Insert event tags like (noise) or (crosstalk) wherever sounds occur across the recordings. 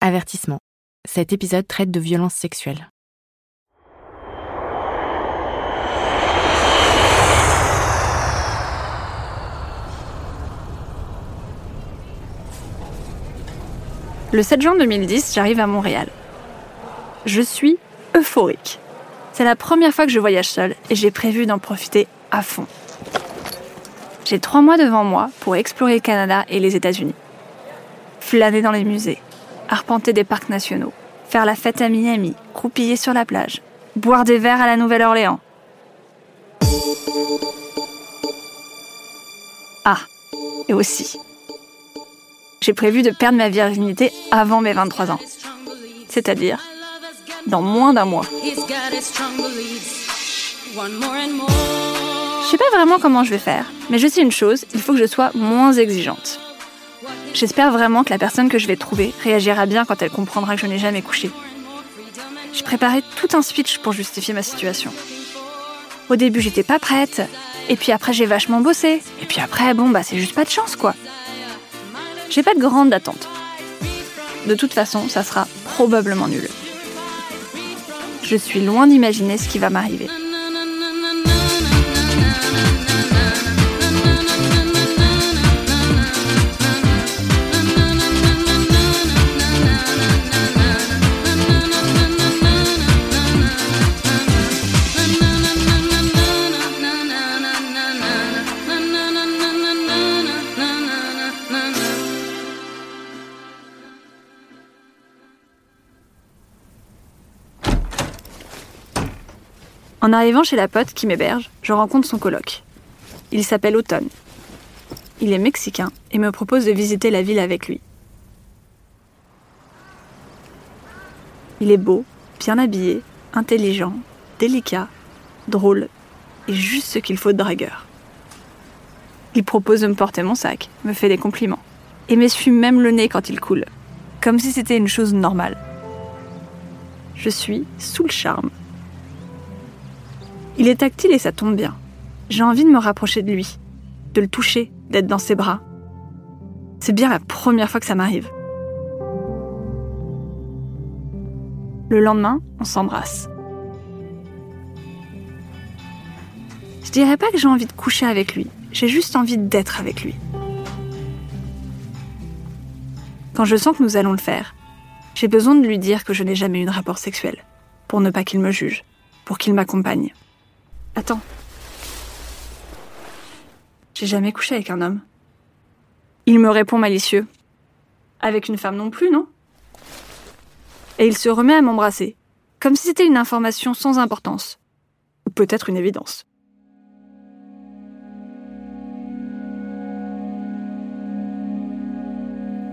Avertissement. Cet épisode traite de violences sexuelles. Le 7 juin 2010, j'arrive à Montréal. Je suis euphorique. C'est la première fois que je voyage seule et j'ai prévu d'en profiter à fond. J'ai trois mois devant moi pour explorer le Canada et les États-Unis. Flâner dans les musées, arpenter des parcs nationaux, faire la fête à Miami, croupiller sur la plage, boire des verres à la Nouvelle-Orléans. Ah, et aussi, j'ai prévu de perdre ma virginité avant mes 23 ans. C'est-à-dire dans moins d'un mois. Je sais pas vraiment comment je vais faire, mais je sais une chose, il faut que je sois moins exigeante. J'espère vraiment que la personne que je vais trouver réagira bien quand elle comprendra que je n'ai jamais couché. J'ai préparé tout un speech pour justifier ma situation. Au début, j'étais pas prête, et puis après, j'ai vachement bossé, et puis après, bon, bah, c'est juste pas de chance, quoi. J'ai pas de grande attente. De toute façon, ça sera probablement nul. Je suis loin d'imaginer ce qui va m'arriver. En arrivant chez la pote qui m'héberge, je rencontre son coloc. Il s'appelle Automne. Il est mexicain et me propose de visiter la ville avec lui. Il est beau, bien habillé, intelligent, délicat, drôle et juste ce qu'il faut de dragueur. Il propose de me porter mon sac, me fait des compliments et m'essuie même le nez quand il coule, comme si c'était une chose normale. Je suis sous le charme il est tactile et ça tombe bien. J'ai envie de me rapprocher de lui, de le toucher, d'être dans ses bras. C'est bien la première fois que ça m'arrive. Le lendemain, on s'embrasse. Je dirais pas que j'ai envie de coucher avec lui, j'ai juste envie d'être avec lui. Quand je sens que nous allons le faire, j'ai besoin de lui dire que je n'ai jamais eu de rapport sexuel, pour ne pas qu'il me juge, pour qu'il m'accompagne. Attends. J'ai jamais couché avec un homme. Il me répond malicieux. Avec une femme non plus, non? Et il se remet à m'embrasser, comme si c'était une information sans importance. Ou peut-être une évidence.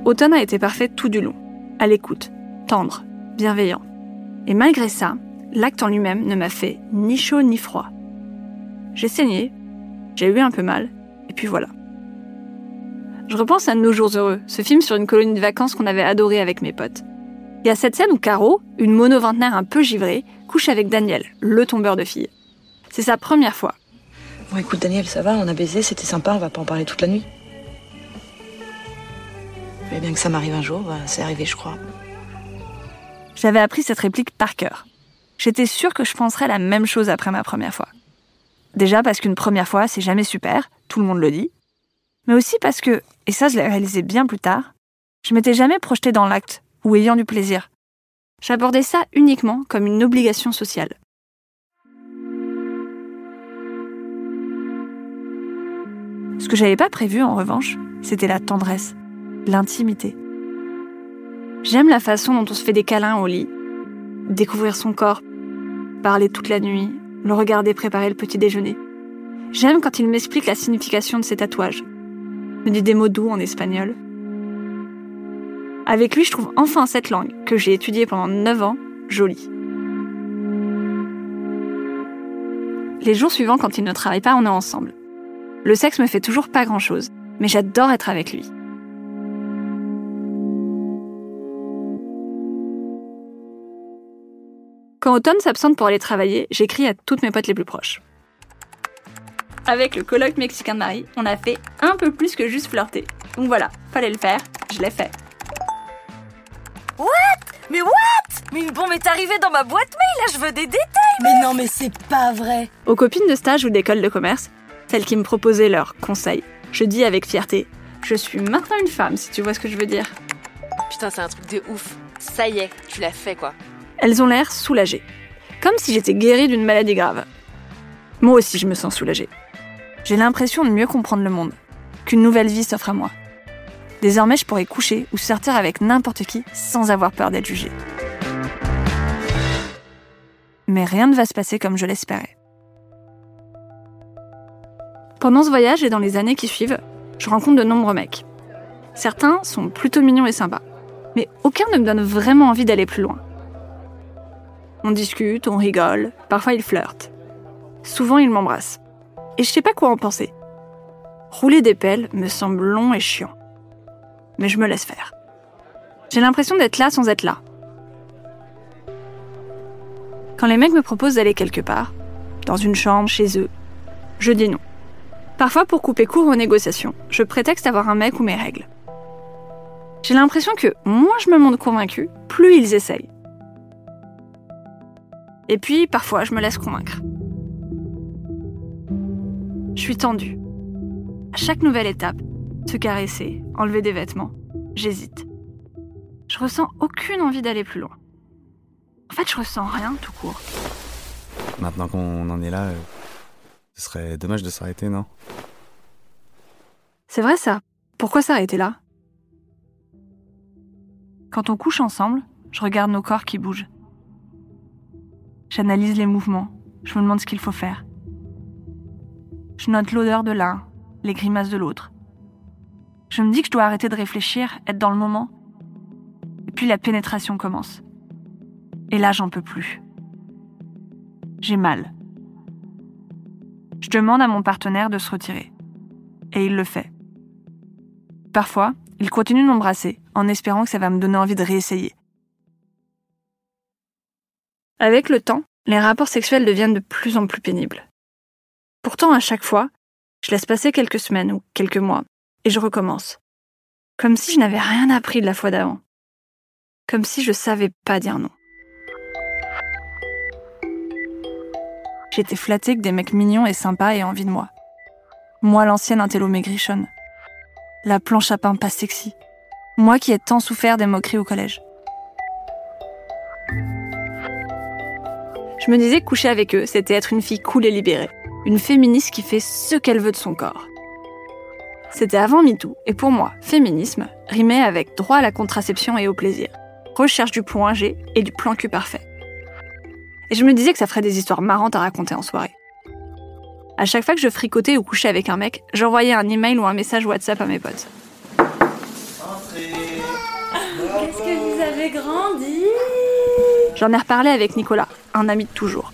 Automne a été parfait tout du long, à l'écoute, tendre, bienveillant. Et malgré ça, l'acte en lui-même ne m'a fait ni chaud ni froid. J'ai saigné, j'ai eu un peu mal, et puis voilà. Je repense à Nos jours heureux, ce film sur une colonie de vacances qu'on avait adoré avec mes potes. Il y a cette scène où Caro, une mono-vingtenaire un peu givrée, couche avec Daniel, le tombeur de filles. C'est sa première fois. Bon écoute Daniel, ça va, on a baisé, c'était sympa, on va pas en parler toute la nuit. Mais bien que ça m'arrive un jour, bah, c'est arrivé je crois. J'avais appris cette réplique par cœur. J'étais sûre que je penserais la même chose après ma première fois. Déjà parce qu'une première fois, c'est jamais super, tout le monde le dit. Mais aussi parce que, et ça je l'ai réalisé bien plus tard, je m'étais jamais projetée dans l'acte ou ayant du plaisir. J'abordais ça uniquement comme une obligation sociale. Ce que j'avais pas prévu en revanche, c'était la tendresse, l'intimité. J'aime la façon dont on se fait des câlins au lit, découvrir son corps, parler toute la nuit, le regarder préparer le petit déjeuner. J'aime quand il m'explique la signification de ses tatouages. Me dit des mots doux en espagnol. Avec lui, je trouve enfin cette langue, que j'ai étudiée pendant 9 ans, jolie. Les jours suivants, quand il ne travaille pas, on est ensemble. Le sexe me fait toujours pas grand-chose, mais j'adore être avec lui. Quand Automne s'absente pour aller travailler, j'écris à toutes mes potes les plus proches. Avec le colloque mexicain de Marie, on a fait un peu plus que juste flirter. Donc voilà, fallait le faire, je l'ai fait. What? Mais what? Mais une bombe est arrivée dans ma boîte mail, là je veux des détails Mais non mais c'est pas vrai Aux copines de stage ou d'école de commerce, celles qui me proposaient leurs conseils, je dis avec fierté Je suis maintenant une femme, si tu vois ce que je veux dire. Putain, c'est un truc de ouf. Ça y est, tu l'as fait quoi. Elles ont l'air soulagées. Comme si j'étais guérie d'une maladie grave. Moi aussi, je me sens soulagée. J'ai l'impression de mieux comprendre le monde, qu'une nouvelle vie s'offre à moi. Désormais, je pourrais coucher ou sortir avec n'importe qui sans avoir peur d'être jugée. Mais rien ne va se passer comme je l'espérais. Pendant ce voyage et dans les années qui suivent, je rencontre de nombreux mecs. Certains sont plutôt mignons et sympas, mais aucun ne me donne vraiment envie d'aller plus loin. On discute, on rigole, parfois ils flirtent. Souvent ils m'embrassent. Et je sais pas quoi en penser. Rouler des pelles me semble long et chiant. Mais je me laisse faire. J'ai l'impression d'être là sans être là. Quand les mecs me proposent d'aller quelque part, dans une chambre, chez eux, je dis non. Parfois, pour couper court aux négociations, je prétexte avoir un mec ou mes règles. J'ai l'impression que moins je me montre convaincue, plus ils essayent. Et puis, parfois, je me laisse convaincre. Je suis tendue. À chaque nouvelle étape, se caresser, enlever des vêtements, j'hésite. Je ressens aucune envie d'aller plus loin. En fait, je ressens rien tout court. Maintenant qu'on en est là, euh, ce serait dommage de s'arrêter, non? C'est vrai ça. Pourquoi s'arrêter là? Quand on couche ensemble, je regarde nos corps qui bougent. J'analyse les mouvements, je me demande ce qu'il faut faire. Je note l'odeur de l'un, les grimaces de l'autre. Je me dis que je dois arrêter de réfléchir, être dans le moment. Et puis la pénétration commence. Et là, j'en peux plus. J'ai mal. Je demande à mon partenaire de se retirer. Et il le fait. Parfois, il continue de m'embrasser en espérant que ça va me donner envie de réessayer. Avec le temps, les rapports sexuels deviennent de plus en plus pénibles. Pourtant, à chaque fois, je laisse passer quelques semaines ou quelques mois, et je recommence. Comme si je n'avais rien appris de la fois d'avant. Comme si je savais pas dire non. J'étais flattée que des mecs mignons et sympas aient envie de moi. Moi, l'ancienne intello maigrichonne. La planche à pain pas sexy. Moi qui ai tant souffert des moqueries au collège. Je me disais que coucher avec eux, c'était être une fille cool et libérée. Une féministe qui fait ce qu'elle veut de son corps. C'était avant MeToo, et pour moi, féminisme rimait avec droit à la contraception et au plaisir, recherche du point G et du plan cul parfait. Et je me disais que ça ferait des histoires marrantes à raconter en soirée. À chaque fois que je fricotais ou couchais avec un mec, j'envoyais un email ou un message WhatsApp à mes potes. Qu'est-ce que vous avez grandi? J'en ai reparlé avec Nicolas, un ami de toujours.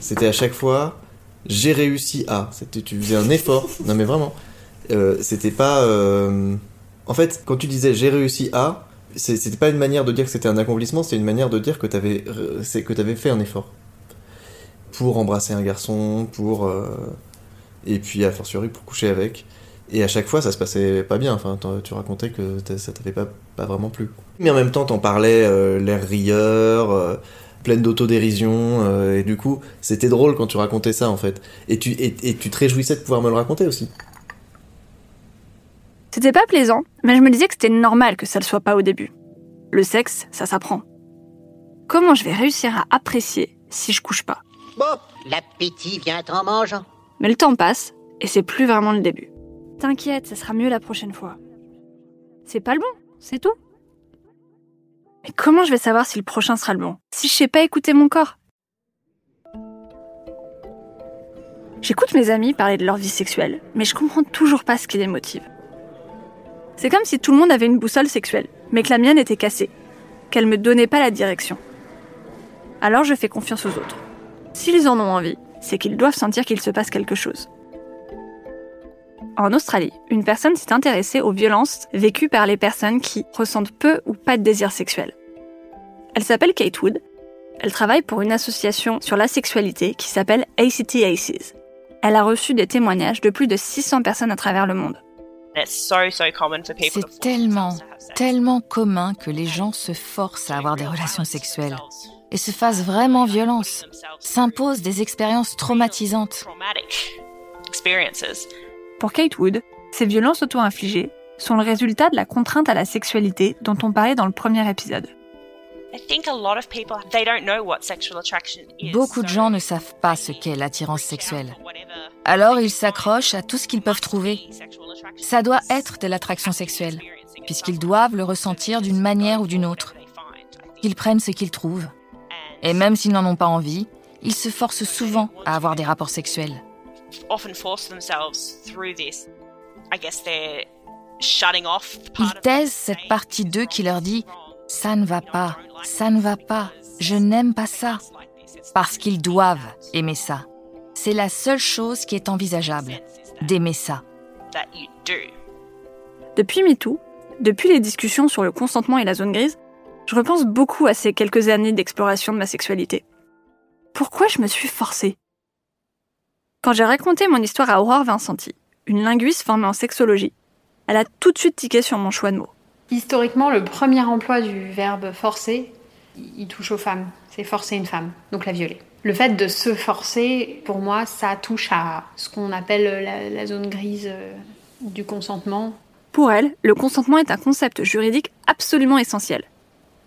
C'était à chaque fois, j'ai réussi à. C'était, tu faisais un effort. Non mais vraiment. Euh, c'était pas. euh, En fait, quand tu disais j'ai réussi à, c'était pas une manière de dire que c'était un accomplissement, c'était une manière de dire que t'avais, c'est que t'avais fait un effort pour embrasser un garçon, pour euh, et puis a fortiori pour coucher avec. Et à chaque fois, ça se passait pas bien. Enfin, tu racontais que ça t'avait pas, pas vraiment plu. Mais en même temps, t'en parlais euh, l'air rieur, euh, pleine d'autodérision. euh, et du coup, c'était drôle quand tu racontais ça, en fait. Et tu, et, et tu te réjouissais de pouvoir me le raconter aussi. C'était pas plaisant, mais je me disais que c'était normal que ça le soit pas au début. Le sexe, ça s'apprend. Comment je vais réussir à apprécier si je couche pas? Bon, l'appétit vient en mangeant. Mais le temps passe, et c'est plus vraiment le début. T'inquiète, ça sera mieux la prochaine fois. C'est pas le bon, c'est tout. Mais comment je vais savoir si le prochain sera le bon? Si je sais pas écouter mon corps J'écoute mes amis parler de leur vie sexuelle, mais je comprends toujours pas ce qui les motive. C'est comme si tout le monde avait une boussole sexuelle, mais que la mienne était cassée, qu'elle me donnait pas la direction. Alors je fais confiance aux autres. S'ils en ont envie, c'est qu'ils doivent sentir qu'il se passe quelque chose. En Australie, une personne s'est intéressée aux violences vécues par les personnes qui ressentent peu ou pas de désir sexuel. Elle s'appelle Kate Wood. Elle travaille pour une association sur la sexualité qui s'appelle ACT ACES. Elle a reçu des témoignages de plus de 600 personnes à travers le monde. C'est tellement, tellement commun que les gens se forcent à avoir des relations sexuelles et se fassent vraiment violence, s'imposent des expériences traumatisantes. Pour Kate Wood, ces violences auto-infligées sont le résultat de la contrainte à la sexualité dont on parlait dans le premier épisode. Beaucoup de gens ne savent pas ce qu'est l'attirance sexuelle. Alors ils s'accrochent à tout ce qu'ils peuvent trouver. Ça doit être de l'attraction sexuelle, puisqu'ils doivent le ressentir d'une manière ou d'une autre. Ils prennent ce qu'ils trouvent. Et même s'ils n'en ont pas envie, ils se forcent souvent à avoir des rapports sexuels. Ils taisent cette partie d'eux qui leur dit ⁇ ça ne va pas, ça ne va pas, je n'aime pas ça ⁇ parce qu'ils doivent aimer ça. C'est la seule chose qui est envisageable, d'aimer ça. Depuis MeToo, depuis les discussions sur le consentement et la zone grise, je repense beaucoup à ces quelques années d'exploration de ma sexualité. Pourquoi je me suis forcée? Quand j'ai raconté mon histoire à Aurore Vincenti, une linguiste formée en sexologie, elle a tout de suite tiqué sur mon choix de mots. Historiquement, le premier emploi du verbe forcer, il touche aux femmes. C'est forcer une femme, donc la violer. Le fait de se forcer, pour moi, ça touche à ce qu'on appelle la, la, zone grise euh, du consentement. Pour elle, le consentement est un concept juridique absolument essentiel.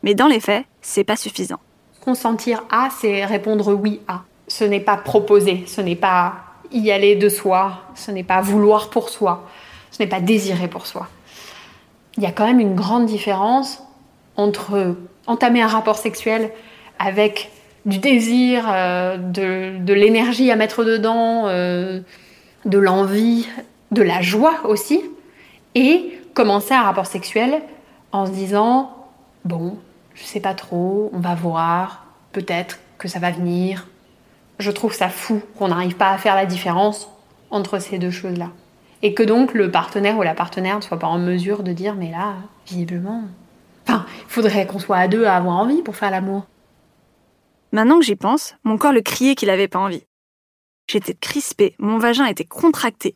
Mais dans les faits, c'est pas suffisant. Consentir à, c'est répondre oui à. Ce n'est pas proposer, ce n'est pas y aller de soi, ce n'est pas vouloir pour soi, ce n'est pas désirer pour soi. Il y a quand même une grande différence entre entamer un rapport sexuel avec du désir, euh, de, l'énergie à mettre dedans, euh, de l'envie, de la joie aussi, et commencer un rapport sexuel en se disant bon, je sais pas trop, on va voir, peut-être que ça va venir. Je trouve ça fou qu'on n'arrive pas à faire la différence entre ces deux choses-là. Et que donc le partenaire ou la partenaire ne soit pas en mesure de dire mais là, visiblement. Enfin, il faudrait qu'on soit à deux à avoir envie pour faire l'amour. Maintenant que j'y pense, mon corps le criait qu'il avait pas envie. J'étais crispée, mon vagin était contracté.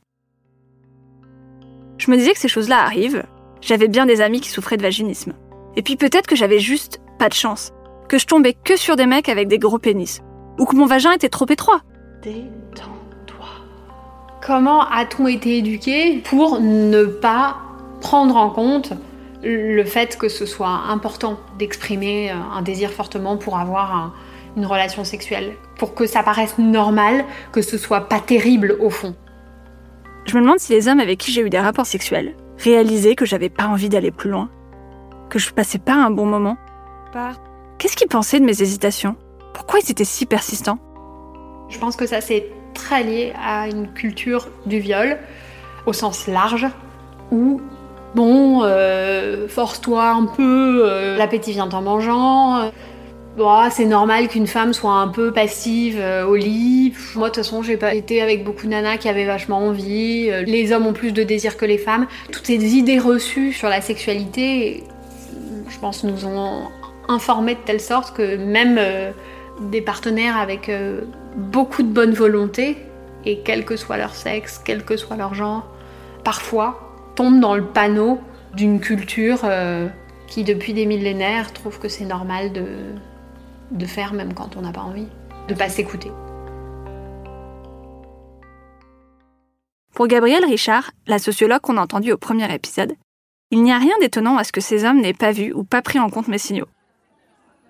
Je me disais que ces choses-là arrivent. J'avais bien des amis qui souffraient de vaginisme. Et puis peut-être que j'avais juste pas de chance. Que je tombais que sur des mecs avec des gros pénis. Ou que mon vagin était trop étroit. Détends-toi. Comment a-t-on été éduqué pour ne pas prendre en compte le fait que ce soit important d'exprimer un désir fortement pour avoir un, une relation sexuelle Pour que ça paraisse normal, que ce soit pas terrible au fond? Je me demande si les hommes avec qui j'ai eu des rapports sexuels réalisaient que j'avais pas envie d'aller plus loin que je passais pas un bon moment Qu'est-ce qu'ils pensaient de mes hésitations? Pourquoi ils étaient si persistants? Je pense que ça c'est très lié à une culture du viol au sens large où bon euh, force-toi un peu, euh, l'appétit vient en mangeant. Euh, Bon, c'est normal qu'une femme soit un peu passive au lit. Moi, de toute façon, j'ai pas été avec beaucoup de nanas qui avaient vachement envie. Les hommes ont plus de désir que les femmes. Toutes ces idées reçues sur la sexualité, je pense, nous ont informés de telle sorte que même des partenaires avec euh, beaucoup de bonne volonté, et quel que soit leur sexe, quel que soit leur genre, parfois tombent dans le panneau d'une culture euh, qui, depuis des millénaires, trouve que c'est normal de, de faire même quand on n'a pas envie, de pas s'écouter. Pour Gabrielle Richard, la sociologue qu'on a entendue au premier épisode, il n'y a rien d'étonnant à ce que ces hommes n'aient pas vu ou pas pris en compte mes signaux.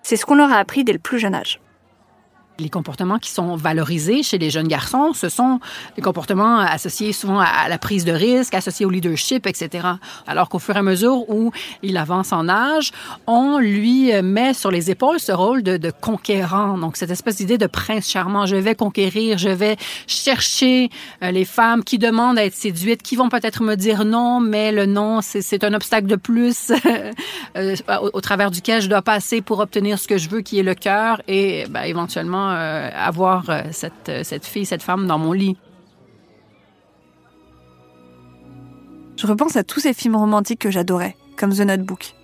C'est ce qu'on leur a appris dès le plus jeune âge. Les comportements qui sont valorisés chez les jeunes garçons, ce sont des comportements associés souvent à la prise de risque, associés au leadership, etc. Alors qu'au fur et à mesure où il avance en âge, on lui met sur les épaules ce rôle de, conquérant. Donc, cette espèce d'idée de prince charmant. Je vais conquérir, je vais chercher euh, les femmes qui demandent à être séduites, qui vont peut-être me dire non, mais le non, c'est un obstacle de plus (laughs) euh, au, au, travers duquel je dois passer pour obtenir ce que je veux, qui est le cœur, et ben, éventuellement euh, avoir euh, cette, euh, cette fille, cette femme dans mon lit. Je repense à tous ces films romantiques que j'adorais, comme The Notebook.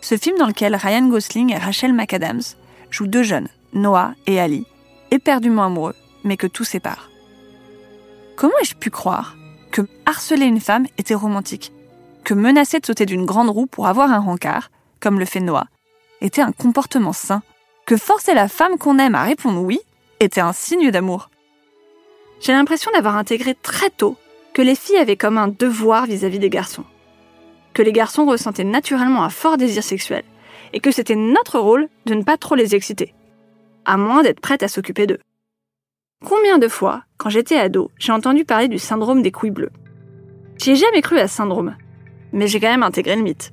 Ce film dans lequel Ryan Gosling et Rachel McAdams jouent deux jeunes, Noah et Ali, éperdument amoureux, mais que tout sépare. Comment ai-je pu croire que harceler une femme était romantique Que menacer de sauter d'une grande roue pour avoir un rencard, comme le fait Noah, était un comportement sain que forcer la femme qu'on aime à répondre oui était un signe d'amour. J'ai l'impression d'avoir intégré très tôt que les filles avaient comme un devoir vis-à-vis des garçons, que les garçons ressentaient naturellement un fort désir sexuel, et que c'était notre rôle de ne pas trop les exciter, à moins d'être prête à s'occuper d'eux. Combien de fois, quand j'étais ado, j'ai entendu parler du syndrome des couilles bleues? J'y ai jamais cru à ce syndrome, mais j'ai quand même intégré le mythe.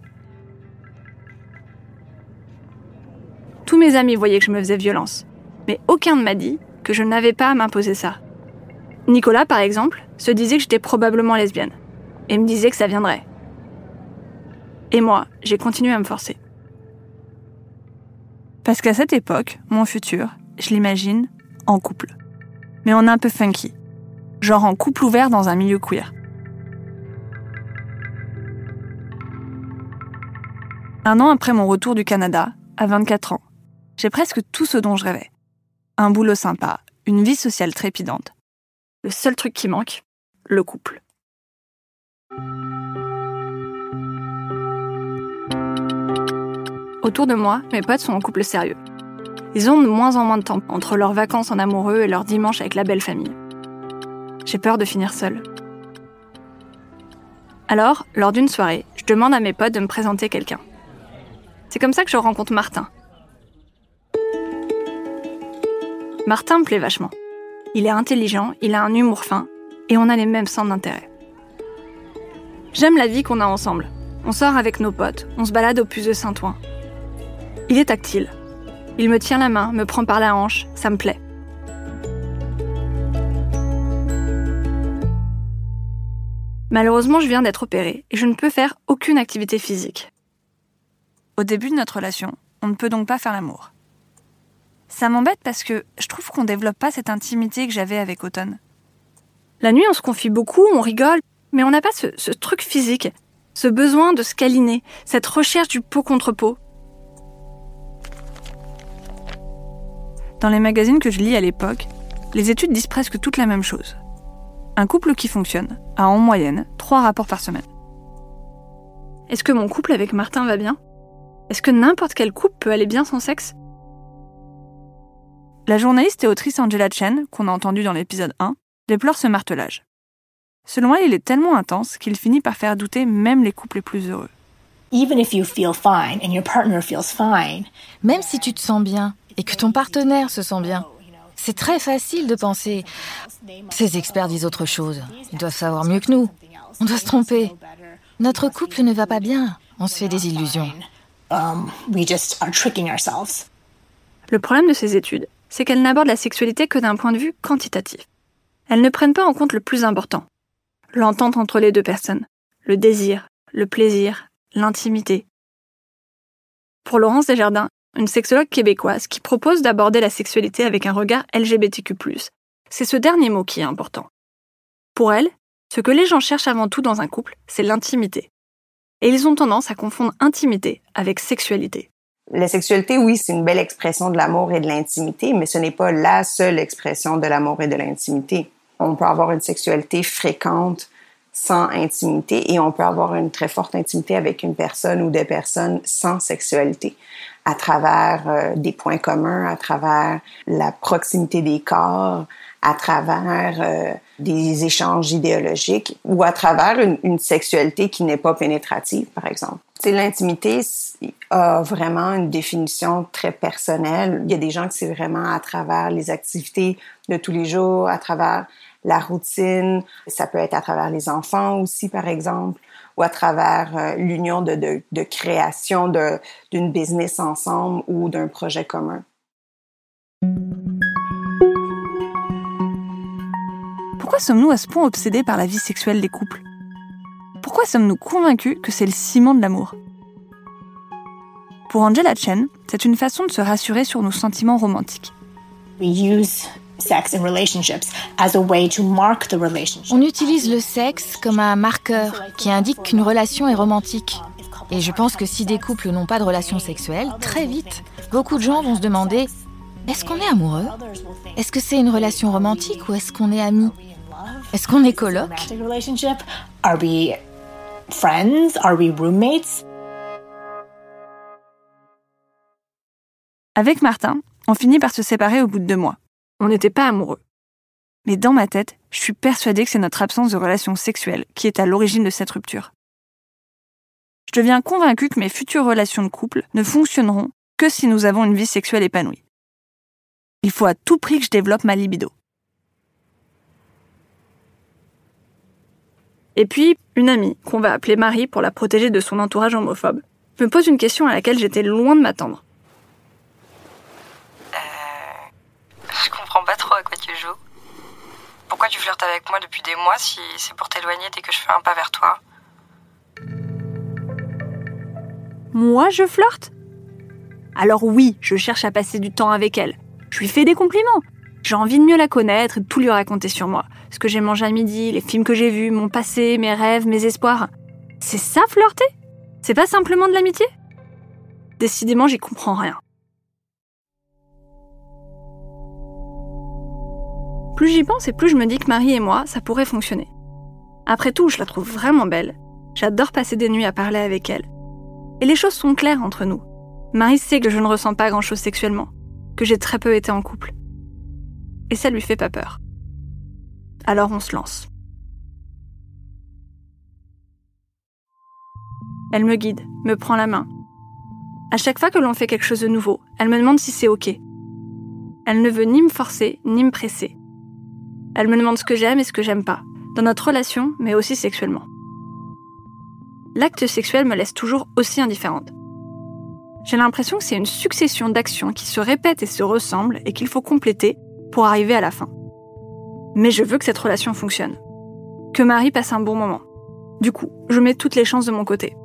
Tous mes amis voyaient que je me faisais violence, mais aucun ne m'a dit que je n'avais pas à m'imposer ça. Nicolas, par exemple, se disait que j'étais probablement lesbienne, et me disait que ça viendrait. Et moi, j'ai continué à me forcer. Parce qu'à cette époque, mon futur, je l'imagine en couple. Mais en un peu funky. Genre en couple ouvert dans un milieu queer. Un an après mon retour du Canada, à 24 ans, j'ai presque tout ce dont je rêvais. Un boulot sympa, une vie sociale trépidante. Le seul truc qui manque, le couple. Autour de moi, mes potes sont en couple sérieux. Ils ont de moins en moins de temps entre leurs vacances en amoureux et leurs dimanches avec la belle famille. J'ai peur de finir seule. Alors, lors d'une soirée, je demande à mes potes de me présenter quelqu'un. C'est comme ça que je rencontre Martin, Martin me plaît vachement. Il est intelligent, il a un humour fin, et on a les mêmes centres d'intérêt. J'aime la vie qu'on a ensemble. On sort avec nos potes, on se balade au puce Saint-Ouen. Il est tactile. Il me tient la main, me prend par la hanche, ça me plaît. Malheureusement, je viens d'être opérée et je ne peux faire aucune activité physique. Au début de notre relation, on ne peut donc pas faire l'amour. Ça m'embête parce que je trouve qu'on développe pas cette intimité que j'avais avec Automne. La nuit, on se confie beaucoup, on rigole, mais on n'a pas ce, ce, truc physique, ce besoin de se câliner, cette recherche du peau contre peau. Dans les magazines que je lis à l'époque, les études disent presque toutes la même chose. Un couple qui fonctionne a en moyenne trois rapports par semaine. Est-ce que mon couple avec Martin va bien? Est-ce que n'importe quel couple peut aller bien sans sexe? La journaliste et autrice Angela Chen, qu'on a entendue dans l'épisode 1, déplore ce martelage. Selon elle, il est tellement intense qu'il finit par faire douter même les couples les plus heureux. Même si tu te sens bien et que ton partenaire se sent bien, c'est très facile de penser ces experts disent autre chose. Ils doivent savoir mieux que nous. On doit se tromper. Notre couple ne va pas bien. On se fait des illusions. Um, Le problème de ces études, c'est qu'elles n'abordent la sexualité que d'un point de vue quantitatif. Elles ne prennent pas en compte le plus important, l'entente entre les deux personnes, le désir, le plaisir, l'intimité. Pour Laurence Desjardins, une sexologue québécoise qui propose d'aborder la sexualité avec un regard LGBTQ+, c'est ce dernier mot qui est important. Pour elle, ce que les gens cherchent avant tout dans un couple, c'est l'intimité. Et ils ont tendance à confondre intimité avec sexualité. La sexualité, oui, c'est une belle expression de l'amour et de l'intimité, mais ce n'est pas la seule expression de l'amour et de l'intimité. On peut avoir une sexualité fréquente sans intimité et on peut avoir une très forte intimité avec une personne ou des personnes sans sexualité à travers euh, des points communs, à travers la proximité des corps, à travers euh, des échanges idéologiques ou à travers une, une sexualité qui n'est pas pénétrative, par exemple. L'intimité a vraiment une définition très personnelle. Il y a des gens que c'est vraiment à travers les activités de tous les jours, à travers la routine. Ça peut être à travers les enfants aussi, par exemple, ou à travers euh, l'union de, création d'une business ensemble ou d'un projet commun. Pourquoi sommes-nous à ce point obsédés par la vie sexuelle des couples? Pourquoi sommes-nous convaincus que c'est le ciment de l'amour? Pour Angela Chen, c'est une façon de se rassurer sur nos sentiments romantiques. On utilise le sexe comme un marqueur qui indique qu'une relation est romantique. Et je pense que si des couples n'ont pas de relation sexuelle, très vite, beaucoup de gens vont se demander est-ce qu'on est amoureux? Est-ce que c'est une relation romantique ou est-ce qu'on est amis? Est-ce qu'on est coloc? Friends? Are we roommates? Avec Martin, on finit par se séparer au bout de deux mois. On n'était pas amoureux. Mais dans ma tête, je suis persuadée que c'est notre absence de relation sexuelle qui est à l'origine de cette rupture. Je deviens convaincue que mes futures relations de couple ne fonctionneront que si nous avons une vie sexuelle épanouie. Il faut à tout prix que je développe ma libido. Et puis, une amie, qu'on va appeler Marie pour la protéger de son entourage homophobe, me pose une question à laquelle j'étais loin de m'attendre. Je comprends pas trop à quoi tu joues. Pourquoi tu flirtes avec moi depuis des mois si c'est pour t'éloigner dès que je fais un pas vers toi? Moi, je flirte? Alors oui, je cherche à passer du temps avec elle. Je lui fais des compliments. J'ai envie de mieux la connaître et de tout lui raconter sur moi. Ce que j'ai mangé à midi, les films que j'ai vus, mon passé, mes rêves, mes espoirs. C'est ça flirter C'est pas simplement de l'amitié? Décidément, j'y comprends rien. Plus j'y pense et plus je me dis que Marie et moi, ça pourrait fonctionner. Après tout, je la trouve vraiment belle. J'adore passer des nuits à parler avec elle. Et les choses sont claires entre nous. Marie sait que je ne ressens pas grand-chose sexuellement, que j'ai très peu été en couple. Et ça lui fait pas peur. Alors on se lance. Elle me guide, me prend la main. À chaque fois que l'on fait quelque chose de nouveau, elle me demande si c'est OK. Elle ne veut ni me forcer, ni me presser. Elle me demande ce que j'aime et ce que j'aime pas, dans notre relation, mais aussi sexuellement. L'acte sexuel me laisse toujours aussi indifférente. J'ai l'impression que c'est une succession d'actions qui se répètent et se ressemblent et qu'il faut compléter pour arriver à la fin. Mais je veux que cette relation fonctionne. Que Marie passe un bon moment. Du coup, je mets toutes les chances de mon côté.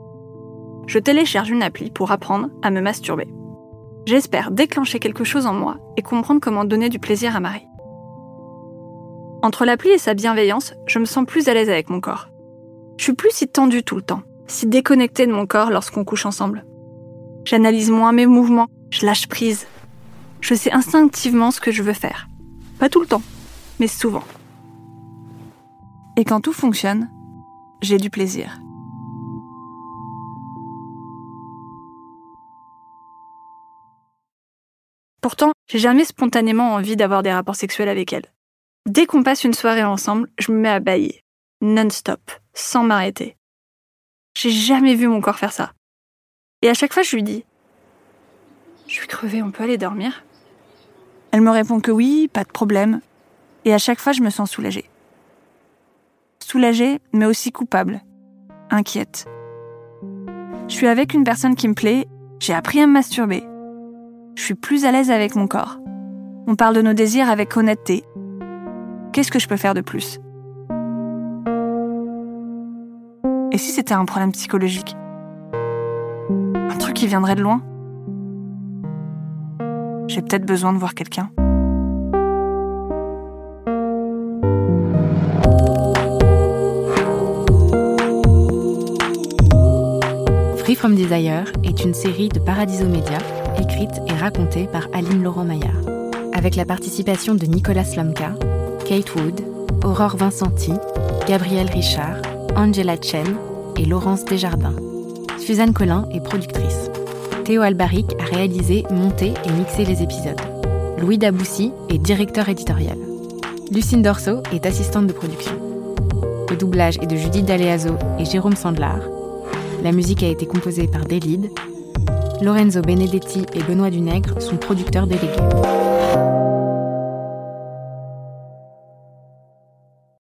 Je télécharge une appli pour apprendre à me masturber. J'espère déclencher quelque chose en moi et comprendre comment donner du plaisir à Marie. Entre l'appli et sa bienveillance, je me sens plus à l'aise avec mon corps. Je suis plus si tendue tout le temps, si déconnectée de mon corps lorsqu'on couche ensemble. J'analyse moins mes mouvements, je lâche prise. Je sais instinctivement ce que je veux faire. Pas tout le temps, mais souvent. Et quand tout fonctionne, j'ai du plaisir. Pourtant, j'ai jamais spontanément envie d'avoir des rapports sexuels avec elle. Dès qu'on passe une soirée ensemble, je me mets à bailler, non-stop, sans m'arrêter. J'ai jamais vu mon corps faire ça. Et à chaque fois, je lui dis Je suis crevée, on peut aller dormir? Elle me répond que oui, pas de problème. Et à chaque fois, je me sens soulagée. Soulagée, mais aussi coupable, inquiète. Je suis avec une personne qui me plaît, j'ai appris à me masturber. Je suis plus à l'aise avec mon corps. On parle de nos désirs avec honnêteté, Qu'est-ce que je peux faire de plus? Et si c'était un problème psychologique? Un truc qui viendrait de loin? J'ai peut-être besoin de voir quelqu'un. Free From Desire est une série de Paradiso Media, écrite et racontée par Aline Laurent Maillard, avec la participation de Nicolas Slomka, Kate Wood, Aurore Vincenti, Gabrielle Richard, Angela Chen et Laurence Desjardins. Suzanne Collin est productrice. Théo Albaric a réalisé, monté et mixé les épisodes. Louis Daboussi est directeur éditorial. Lucine Dorso est assistante de production. Le doublage est de Judith Daléazo et Jérôme Sandlar. La musique a été composée par Delide. Lorenzo Benedetti et Benoît Dunègre sont producteurs délégués.